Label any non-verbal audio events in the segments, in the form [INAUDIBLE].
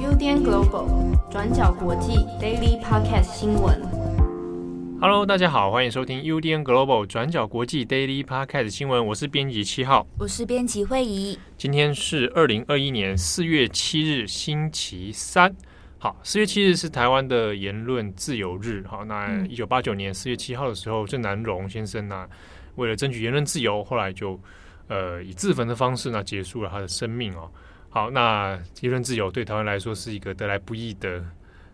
UDN Global 转角国际 Daily Podcast 新闻。Hello，大家好，欢迎收听 UDN Global 转角国际 Daily Podcast 新闻。我是编辑七号，我是编辑惠仪。今天是二零二一年四月七日，星期三。好，四月七日是台湾的言论自由日。好，那一九八九年四月七号的时候，郑南榕先生呢，为了争取言论自由，后来就呃以自焚的方式呢结束了他的生命哦。好，那言论自由对台湾来说是一个得来不易的，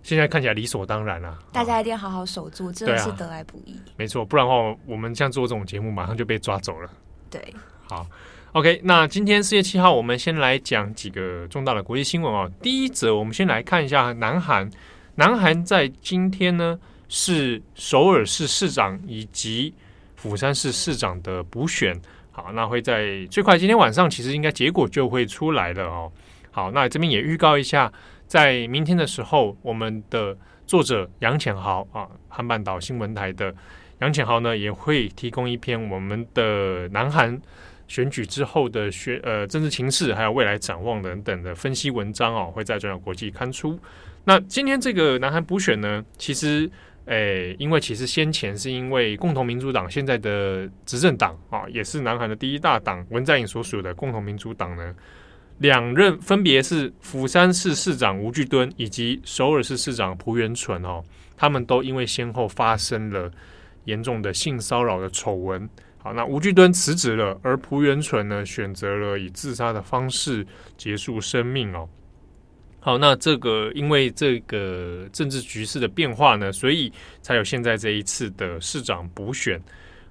现在看起来理所当然了。大家一定要好好守住，真的是得来不易。没错，不然的话，我们像做这种节目，马上就被抓走了。对，好，OK。那今天四月七号，我们先来讲几个重大的国际新闻哦。第一则，我们先来看一下南韩。南韩在今天呢，是首尔市市长以及釜山市市长的补选。好，那会在最快今天晚上，其实应该结果就会出来了哦。好，那这边也预告一下，在明天的时候，我们的作者杨浅豪啊，韩半岛新闻台的杨浅豪呢，也会提供一篇我们的南韩选举之后的选呃政治情势，还有未来展望等等的分析文章哦，会在转角国际刊出。那今天这个南韩补选呢，其实。诶，因为其实先前是因为共同民主党现在的执政党啊，也是南韩的第一大党文在寅所属的共同民主党呢，两任分别是釜山市市长吴巨敦以及首尔市市长朴元淳哦，他们都因为先后发生了严重的性骚扰的丑闻，好，那吴巨敦辞职了，而朴元淳呢选择了以自杀的方式结束生命哦。好，那这个因为这个政治局势的变化呢，所以才有现在这一次的市长补选。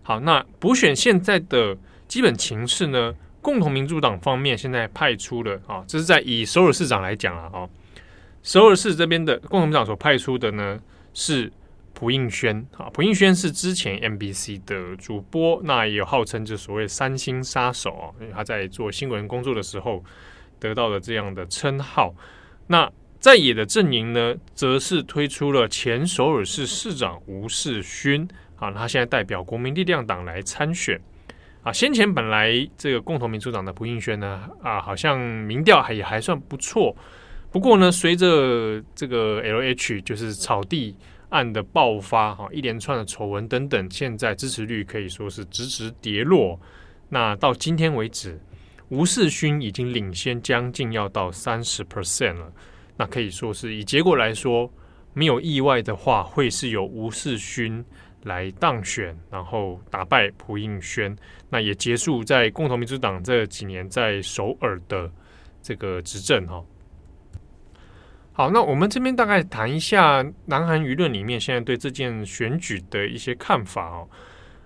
好，那补选现在的基本情势呢，共同民主党方面现在派出了啊，这是在以首尔市长来讲啊，哦，首尔市这边的共同主党所派出的呢是朴映宣啊，朴映宣是之前 MBC 的主播，那也有号称就所谓三星杀手啊，因为他在做新闻工作的时候得到了这样的称号。那在野的阵营呢，则是推出了前首尔市市长吴世勋啊，他现在代表国民力量党来参选啊。先前本来这个共同民主党的朴映宣呢啊，好像民调还也还算不错。不过呢，随着这个 LH 就是草地案的爆发哈，一连串的丑闻等等，现在支持率可以说是直直跌落。那到今天为止。吴世勋已经领先将近要到三十 percent 了，那可以说是以结果来说，没有意外的话，会是由吴世勋来当选，然后打败朴应宣，那也结束在共同民主党这几年在首尔的这个执政哈。好，那我们这边大概谈一下南韩舆论里面现在对这件选举的一些看法哦。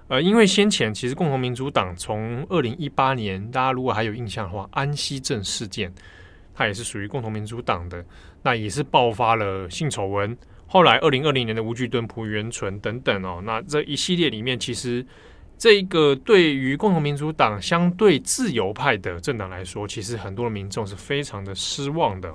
呃，因为先前其实共同民主党从二零一八年，大家如果还有印象的话，安溪镇事件，它也是属于共同民主党的，那也是爆发了性丑闻。后来二零二零年的吴巨敦、朴元淳等等哦，那这一系列里面，其实这个对于共同民主党相对自由派的政党来说，其实很多民众是非常的失望的。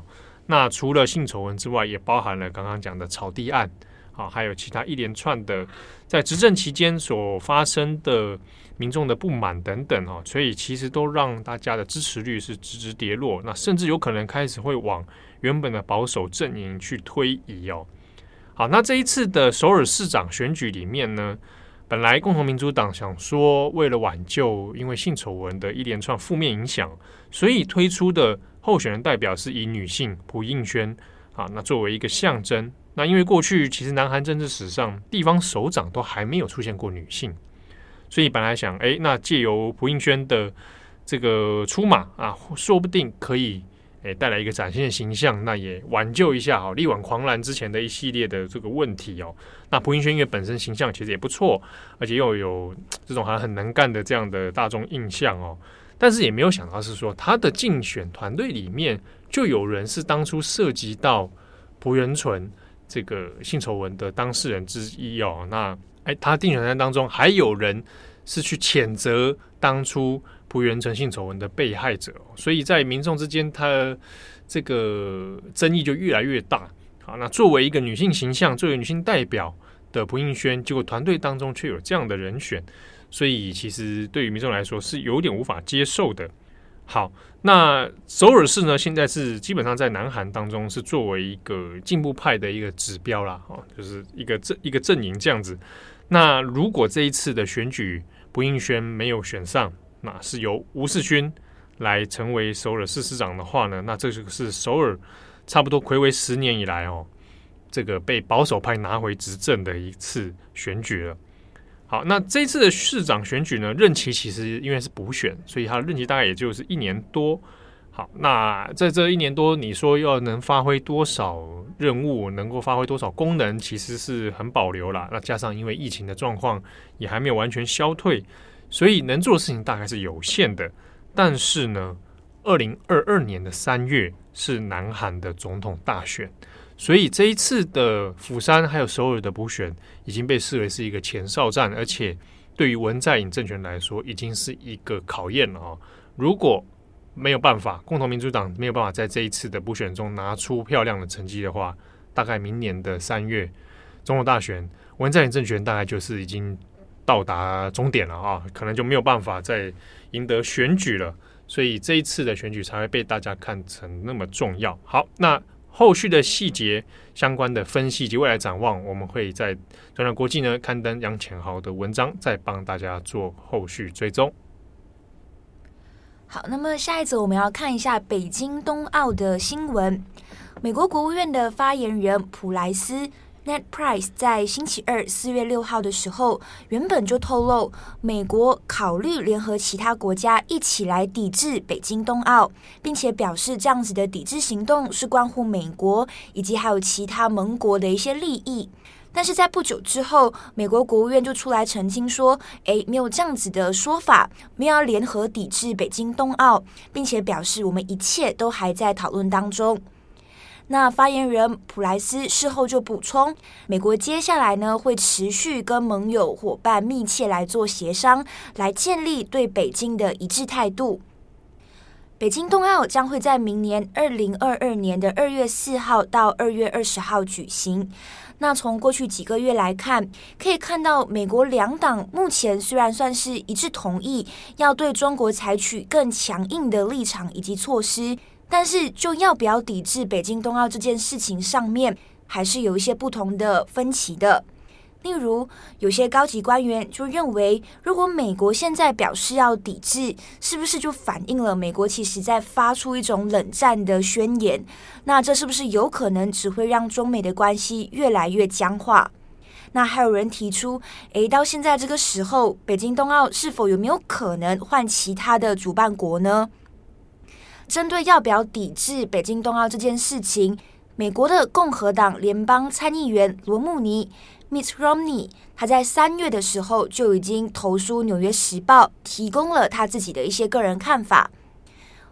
那除了性丑闻之外，也包含了刚刚讲的草地案。啊，还有其他一连串的在执政期间所发生的民众的不满等等哦，所以其实都让大家的支持率是直直跌落，那甚至有可能开始会往原本的保守阵营去推移哦。好，那这一次的首尔市长选举里面呢，本来共同民主党想说为了挽救因为性丑闻的一连串负面影响，所以推出的候选人代表是以女性朴应轩啊，那作为一个象征。那因为过去其实南韩政治史上地方首长都还没有出现过女性，所以本来想，哎，那借由朴映宣的这个出马啊，说不定可以诶带来一个崭新的形象，那也挽救一下哈力挽狂澜之前的一系列的这个问题哦。那朴映宣因为本身形象其实也不错，而且又有这种还很能干的这样的大众印象哦，但是也没有想到是说他的竞选团队里面就有人是当初涉及到朴元淳。这个性丑闻的当事人之一哦，那哎，他竞选当中还有人是去谴责当初朴元淳性丑闻的被害者，所以在民众之间，他这个争议就越来越大。好，那作为一个女性形象，作为女性代表的朴映宣，结果团队当中却有这样的人选，所以其实对于民众来说是有点无法接受的。好，那首尔市呢，现在是基本上在南韩当中是作为一个进步派的一个指标啦，哦，就是一个阵一个阵营这样子。那如果这一次的选举不应宣没有选上，那是由吴世勋来成为首尔市市长的话呢，那这就是首尔差不多魁违十年以来哦，这个被保守派拿回执政的一次选举了。好，那这次的市长选举呢，任期其实因为是补选，所以他的任期大概也就是一年多。好，那在这一年多，你说要能发挥多少任务，能够发挥多少功能，其实是很保留了。那加上因为疫情的状况也还没有完全消退，所以能做的事情大概是有限的。但是呢，二零二二年的三月是南韩的总统大选。所以这一次的釜山还有首尔的补选已经被视为是一个前哨战，而且对于文在寅政权来说，已经是一个考验了哦。如果没有办法，共同民主党没有办法在这一次的补选中拿出漂亮的成绩的话，大概明年的三月总统大选，文在寅政权大概就是已经到达终点了啊，可能就没有办法再赢得选举了。所以这一次的选举才会被大家看成那么重要。好，那。后续的细节相关的分析及未来展望，我们会在转转国际呢刊登杨浅豪的文章，再帮大家做后续追踪。好，那么下一则我们要看一下北京冬奥的新闻。美国国务院的发言人普莱斯。Net Price 在星期二四月六号的时候，原本就透露，美国考虑联合其他国家一起来抵制北京冬奥，并且表示这样子的抵制行动是关乎美国以及还有其他盟国的一些利益。但是在不久之后，美国国务院就出来澄清说，诶，没有这样子的说法，没有要联合抵制北京冬奥，并且表示我们一切都还在讨论当中。那发言人普莱斯事后就补充，美国接下来呢会持续跟盟友伙伴密切来做协商，来建立对北京的一致态度。北京冬奥将会在明年二零二二年的二月四号到二月二十号举行。那从过去几个月来看，可以看到美国两党目前虽然算是一致同意要对中国采取更强硬的立场以及措施。但是，就要不要抵制北京冬奥这件事情上面，还是有一些不同的分歧的。例如，有些高级官员就认为，如果美国现在表示要抵制，是不是就反映了美国其实在发出一种冷战的宣言？那这是不是有可能只会让中美的关系越来越僵化？那还有人提出，诶，到现在这个时候，北京冬奥是否有没有可能换其他的主办国呢？针对要不要抵制北京冬奥这件事情，美国的共和党联邦参议员罗慕尼 （Mitt Romney） 他在三月的时候就已经投书《纽约时报》，提供了他自己的一些个人看法。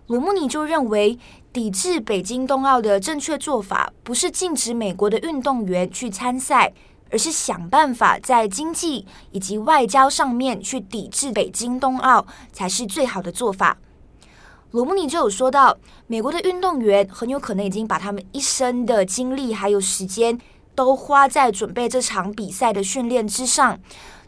罗慕尼就认为，抵制北京冬奥的正确做法不是禁止美国的运动员去参赛，而是想办法在经济以及外交上面去抵制北京冬奥，才是最好的做法。罗姆尼就有说到，美国的运动员很有可能已经把他们一生的精力还有时间都花在准备这场比赛的训练之上，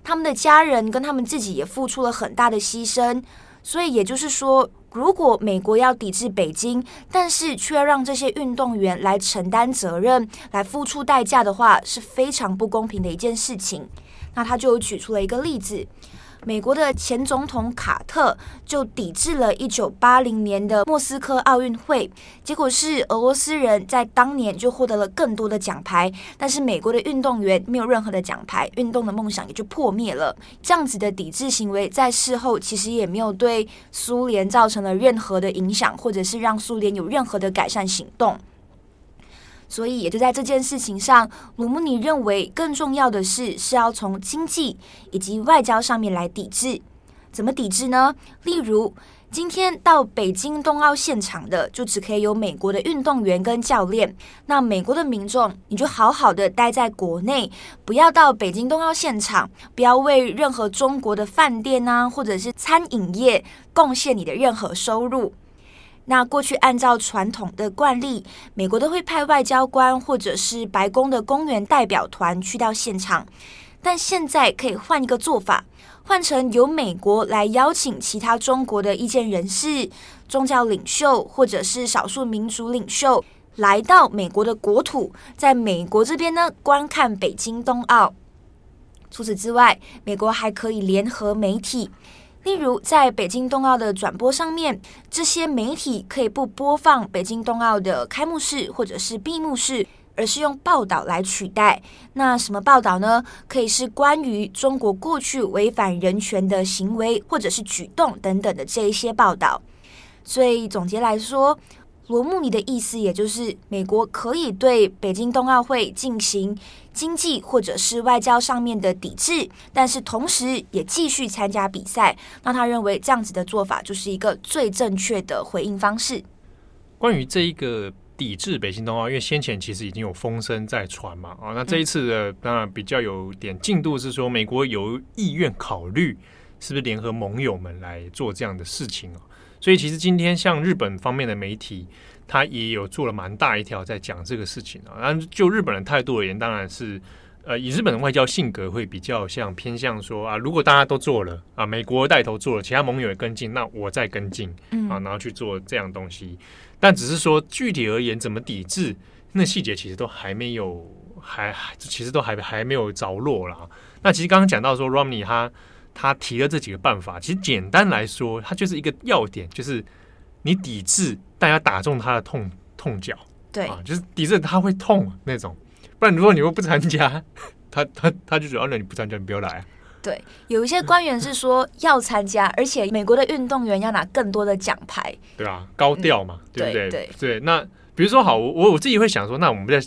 他们的家人跟他们自己也付出了很大的牺牲。所以也就是说，如果美国要抵制北京，但是却要让这些运动员来承担责任、来付出代价的话，是非常不公平的一件事情。那他就举出了一个例子。美国的前总统卡特就抵制了一九八零年的莫斯科奥运会，结果是俄罗斯人在当年就获得了更多的奖牌，但是美国的运动员没有任何的奖牌，运动的梦想也就破灭了。这样子的抵制行为在事后其实也没有对苏联造成了任何的影响，或者是让苏联有任何的改善行动。所以也就在这件事情上，鲁姆尼认为更重要的是是要从经济以及外交上面来抵制。怎么抵制呢？例如，今天到北京冬奥现场的就只可以有美国的运动员跟教练。那美国的民众，你就好好的待在国内，不要到北京冬奥现场，不要为任何中国的饭店啊，或者是餐饮业贡献你的任何收入。那过去按照传统的惯例，美国都会派外交官或者是白宫的公园代表团去到现场，但现在可以换一个做法，换成由美国来邀请其他中国的意见人士、宗教领袖或者是少数民族领袖来到美国的国土，在美国这边呢观看北京冬奥。除此之外，美国还可以联合媒体，例如在北京冬奥的转播上面，这些媒体可以不播放北京冬奥的开幕式或者是闭幕式。而是用报道来取代。那什么报道呢？可以是关于中国过去违反人权的行为或者是举动等等的这一些报道。所以总结来说，罗穆尼的意思也就是，美国可以对北京冬奥会进行经济或者是外交上面的抵制，但是同时也继续参加比赛。那他认为这样子的做法就是一个最正确的回应方式。关于这一个。抵制北京冬奥，因为先前其实已经有风声在传嘛，啊，那这一次的当然比较有点进度是说，美国有意愿考虑是不是联合盟友们来做这样的事情啊，所以其实今天像日本方面的媒体，他也有做了蛮大一条在讲这个事情啊，然后就日本的态度而言，当然是呃以日本的外交性格会比较像偏向说啊，如果大家都做了啊，美国带头做了，其他盟友也跟进，那我再跟进啊，然后去做这样东西。但只是说具体而言，怎么抵制，那细节其实都还没有，还其实都还还没有着落啦。那其实刚刚讲到说，Romney 他他提了这几个办法，其实简单来说，它就是一个要点，就是你抵制，但要打中他的痛痛脚，对啊，就是抵制他会痛那种。不然如果你又不参加，[LAUGHS] 他他他就觉得，那你不参加，你不要来啊。对，有一些官员是说要参加，而且美国的运动员要拿更多的奖牌。对啊，高调嘛，嗯、对不对？对对，那比如说好，我我自己会想说，那我们在。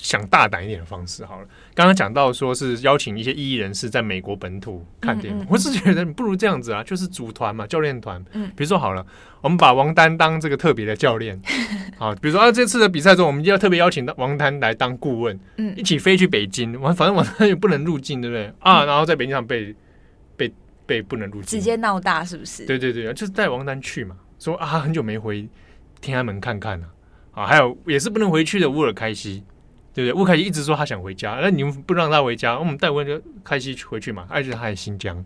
想大胆一点的方式好了。刚刚讲到说是邀请一些异议人士在美国本土看电影，嗯嗯、我是觉得你不如这样子啊，就是组团嘛，教练团。嗯，比如说好了，我们把王丹当这个特别的教练，[LAUGHS] 好，比如说啊，这次的比赛中，我们就要特别邀请到王丹来当顾问，嗯，一起飞去北京，完，反正王丹也不能入境，对不对？啊，然后在北京上被被被不能入境，直接闹大是不是？对对对，就是带王丹去嘛，说啊，很久没回天安门看看了啊，还有也是不能回去的乌尔开西。对不对？乌凯西一直说他想回家，那你们不让他回家，我们带温就开西回去嘛。而且他在新疆，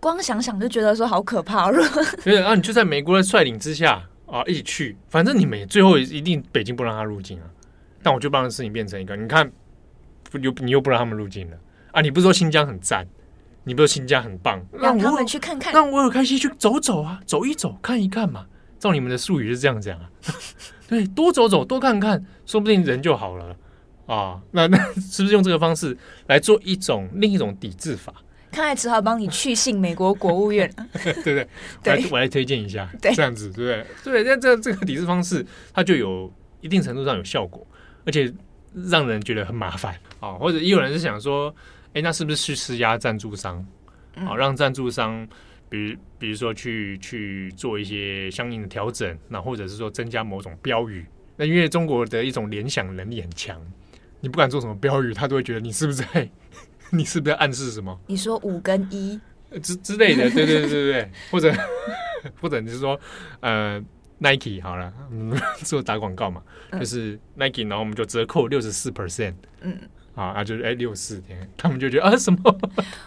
光想想就觉得说好可怕。[LAUGHS] 对，然后你就在美国的率领之下啊，一起去，反正你们最后一定北京不让他入境啊。但我就把这事情变成一个，你看，不又你又不让他们入境了啊？你不是说新疆很赞，你不是说新疆很棒，让他们去看看，让乌尔开心去走走啊，走一走，看一看嘛。照你们的术语是这样讲啊，[LAUGHS] 对，多走走，多看看，说不定人就好了。啊，那 [LAUGHS] 那是不是用这个方式来做一种另一种抵制法？看来只好帮你去信美国国务院，[LAUGHS] 对不对？对，我来我来推荐一下，对，这样子对不对？对，那这这个抵制方式，它就有一定程度上有效果，而且让人觉得很麻烦啊。或者也有人是想说，哎，那是不是去施压赞助商啊？让赞助商，比如比如说去去做一些相应的调整，那或者是说增加某种标语？那因为中国的一种联想能力很强。你不管做什么标语，他都会觉得你是不是在，[LAUGHS] 你是不是在暗示什么？你说五跟一。之之类的，对对对对对，或者 [LAUGHS] 或者你是说呃 Nike 好了，嗯，[LAUGHS] 做打广告嘛，就是 Nike，然后我们就折扣六十四 percent，嗯，啊，就是哎六四天，他们就觉得啊什么？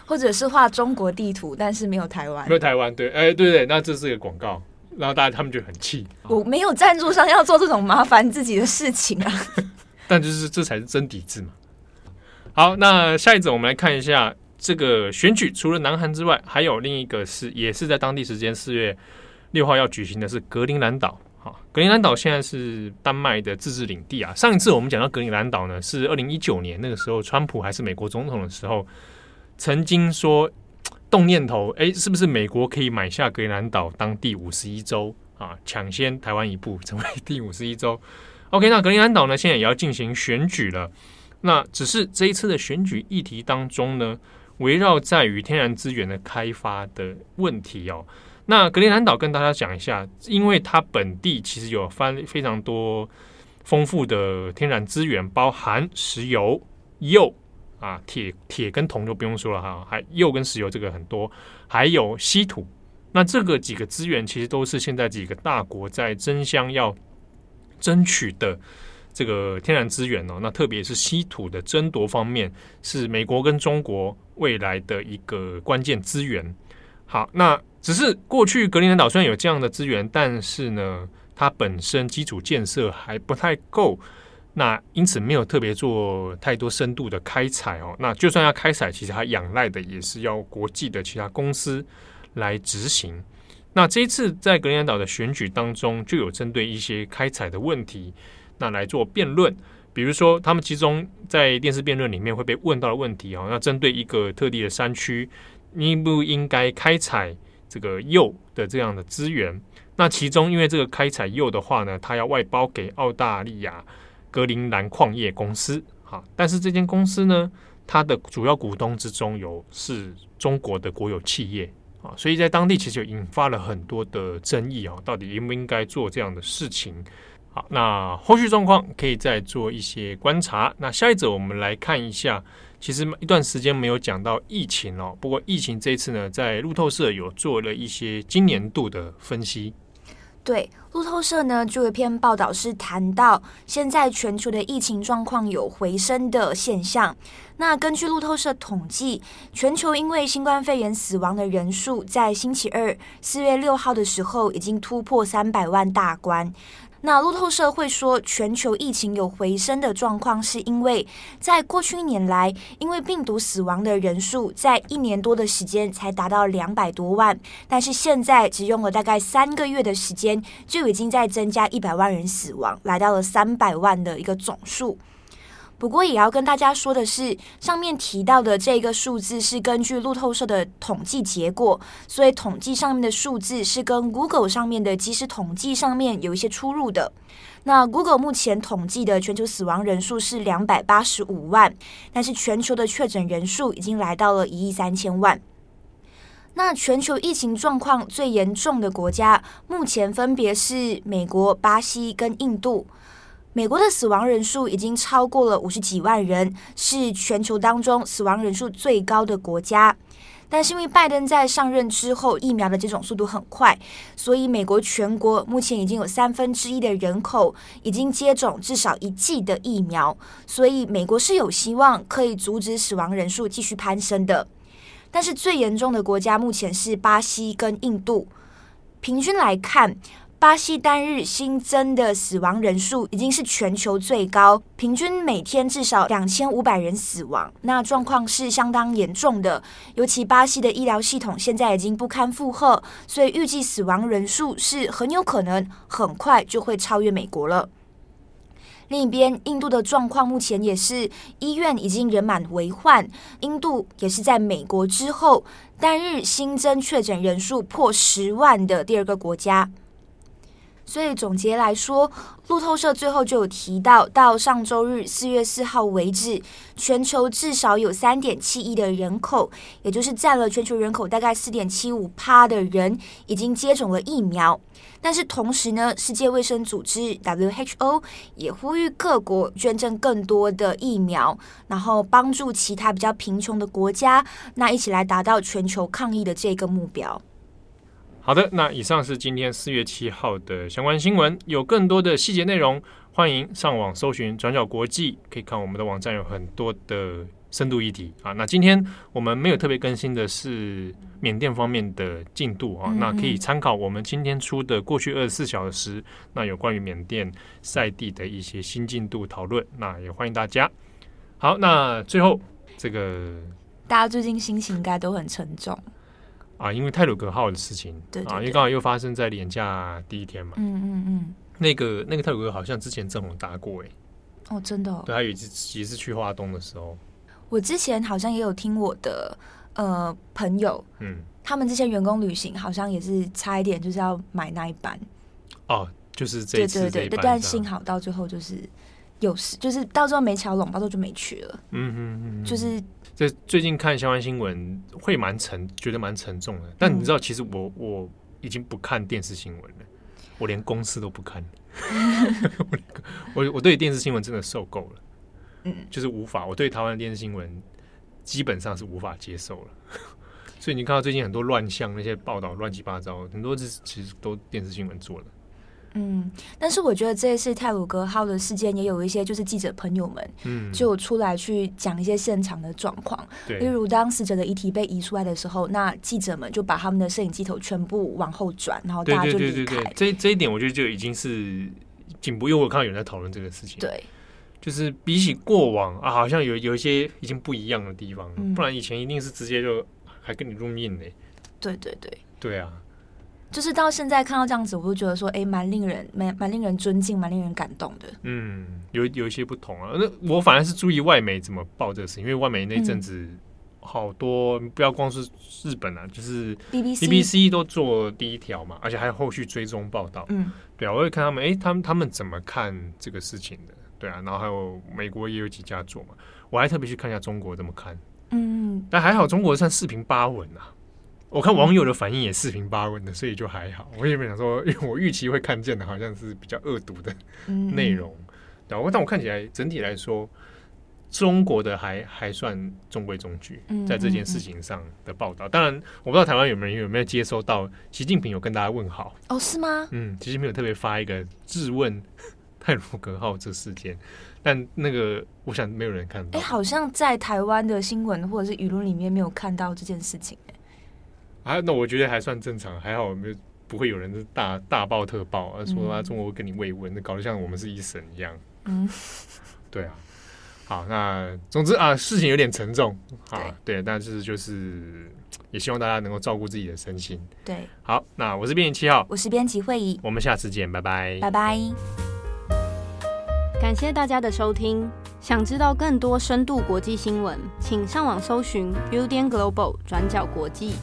或者是画中国地图，但是没有台湾，没有台湾，对，哎对对，那这是一个广告，然后大家他们就很气，我没有赞助商要做这种麻烦自己的事情啊。但就是这才是真抵制嘛。好，那下一则我们来看一下这个选举，除了南韩之外，还有另一个是也是在当地时间四月六号要举行的是格陵兰岛。好，格陵兰岛现在是丹麦的自治领地啊。上一次我们讲到格陵兰岛呢，是二零一九年那个时候，川普还是美国总统的时候，曾经说动念头，哎，是不是美国可以买下格陵兰岛当第五十一州啊，抢先台湾一步成为第五十一州。OK，那格陵兰岛呢，现在也要进行选举了。那只是这一次的选举议题当中呢，围绕在于天然资源的开发的问题哦。那格陵兰岛跟大家讲一下，因为它本地其实有非非常多丰富的天然资源，包含石油、铀啊、铁、铁跟铜就不用说了哈，还铀跟石油这个很多，还有稀土。那这个几个资源其实都是现在几个大国在争相要。争取的这个天然资源哦，那特别是稀土的争夺方面，是美国跟中国未来的一个关键资源。好，那只是过去格陵兰岛虽然有这样的资源，但是呢，它本身基础建设还不太够，那因此没有特别做太多深度的开采哦。那就算要开采，其实它仰赖的也是要国际的其他公司来执行。那这一次在格陵兰岛的选举当中，就有针对一些开采的问题，那来做辩论。比如说，他们其中在电视辩论里面会被问到的问题啊，那针对一个特定的山区，应不应该开采这个铀的这样的资源？那其中因为这个开采铀的话呢，它要外包给澳大利亚格陵兰矿业公司，哈，但是这间公司呢，它的主要股东之中有是中国的国有企业啊，所以在当地其实就引发了很多的争议啊，到底应不应该做这样的事情？好，那后续状况可以再做一些观察。那下一则我们来看一下，其实一段时间没有讲到疫情哦。不过疫情这一次呢，在路透社有做了一些今年度的分析。对，路透社呢就有一篇报道是谈到，现在全球的疫情状况有回升的现象。那根据路透社统计，全球因为新冠肺炎死亡的人数，在星期二四月六号的时候，已经突破三百万大关。那路透社会说，全球疫情有回升的状况，是因为在过去一年来，因为病毒死亡的人数在一年多的时间才达到两百多万，但是现在只用了大概三个月的时间，就已经在增加一百万人死亡，来到了三百万的一个总数。不过也要跟大家说的是，上面提到的这个数字是根据路透社的统计结果，所以统计上面的数字是跟 Google 上面的即时统计上面有一些出入的。那 Google 目前统计的全球死亡人数是两百八十五万，但是全球的确诊人数已经来到了一亿三千万。那全球疫情状况最严重的国家，目前分别是美国、巴西跟印度。美国的死亡人数已经超过了五十几万人，是全球当中死亡人数最高的国家。但是因为拜登在上任之后，疫苗的接种速度很快，所以美国全国目前已经有三分之一的人口已经接种至少一剂的疫苗，所以美国是有希望可以阻止死亡人数继续攀升的。但是最严重的国家目前是巴西跟印度，平均来看。巴西单日新增的死亡人数已经是全球最高，平均每天至少两千五百人死亡，那状况是相当严重的。尤其巴西的医疗系统现在已经不堪负荷，所以预计死亡人数是很有可能很快就会超越美国了。另一边，印度的状况目前也是医院已经人满为患，印度也是在美国之后单日新增确诊人数破十万的第二个国家。所以总结来说，路透社最后就有提到，到上周日四月四号为止，全球至少有三点七亿的人口，也就是占了全球人口大概四点七五趴的人，已经接种了疫苗。但是同时呢，世界卫生组织 WHO 也呼吁各国捐赠更多的疫苗，然后帮助其他比较贫穷的国家，那一起来达到全球抗疫的这个目标。好的，那以上是今天四月七号的相关新闻。有更多的细节内容，欢迎上网搜寻“转角国际”，可以看我们的网站有很多的深度议题啊。那今天我们没有特别更新的是缅甸方面的进度啊，嗯嗯，那可以参考我们今天出的过去二十四小时，那有关于缅甸赛地的一些新进度讨论，那也欢迎大家。好，那最后这个大家最近心情应该都很沉重。啊，因为泰鲁格号的事情，对，啊，因为刚好又发生在年假第一天嘛，嗯嗯嗯，那个那个泰鲁格好像之前郑红搭过哎，哦，真的，哦，对，还有一次也是去华东的时候，我之前好像也有听我的呃朋友，嗯，他们之前员工旅行好像也是差一点就是要买那一班，哦，就是这一次这一班，对对对，但幸好到最后就是有事，就是到最后没桥拢，到最后就没去了，嗯嗯嗯，就是。这最近看相关新闻会蛮沉，觉得蛮沉重的。但你知道，其实我我已经不看电视新闻了，我连公司都不看了。[LAUGHS] 我我对电视新闻真的受够了，嗯，就是无法。我对台湾的电视新闻基本上是无法接受了。[LAUGHS] 所以你看到最近很多乱象，那些报道乱七八糟，很多是其实都电视新闻做的。嗯，但是我觉得这一次泰鲁格号的事件也有一些就是记者朋友们，嗯，就出来去讲一些现场的状况，对，例如当死者的遗体被移出来的时候，那记者们就把他们的摄影机头全部往后转，然后大家就离开。对对对。对对，这这一点我觉得就已经是进步，因为我看到有人在讨论这个事情，对，就是比起过往啊，好像有有一些已经不一样的地方，嗯，不然以前一定是直接就还跟你入命呢。对对对，对啊。就是到现在看到这样子，我都觉得说，哎，蛮令人蛮蛮令人尊敬，蛮令人感动的。嗯，有有一些不同啊。那我反而是注意外媒怎么报这个事，因为外媒那阵子好多，嗯、不要光是日本啊，就是 BBC BBC 都做第一条嘛，而且还有后续追踪报道。嗯，对啊，我会看他们，哎，他们他们怎么看这个事情的？对啊，然后还有美国也有几家做嘛，我还特别去看一下中国怎么看。嗯，但还好中国算四平八稳啊。我看网友的反应也四平八稳的，所以就还好。我也没想说，因为我预期会看见的好像是比较恶毒的内容，然后但我看起来整体来说，中国的还还算中规中矩，在这件事情上的报道。当然，我不知道台湾有没有有没有接收到习近平有跟大家问好哦？是吗？嗯，习近平有特别发一个质问 [LAUGHS] 泰鲁格号这事件，但那个我想没有人看到。哎，好像在台湾的新闻或者是舆论里面没有看到这件事情。啊，那我觉得还算正常，还好没有不会有人大大爆特爆，啊，说啊中国会跟你慰问，那搞得像我们是一神一样。嗯，[LAUGHS] 对啊。好，那总之啊，事情有点沉重啊，对，但是就是也希望大家能够照顾自己的身心。对，好，那我是编辑七号，我是编辑会议，我们下次见，拜拜，拜拜。感谢大家的收听，想知道更多深度国际新闻，请上网搜寻 Udan Global 转角国际。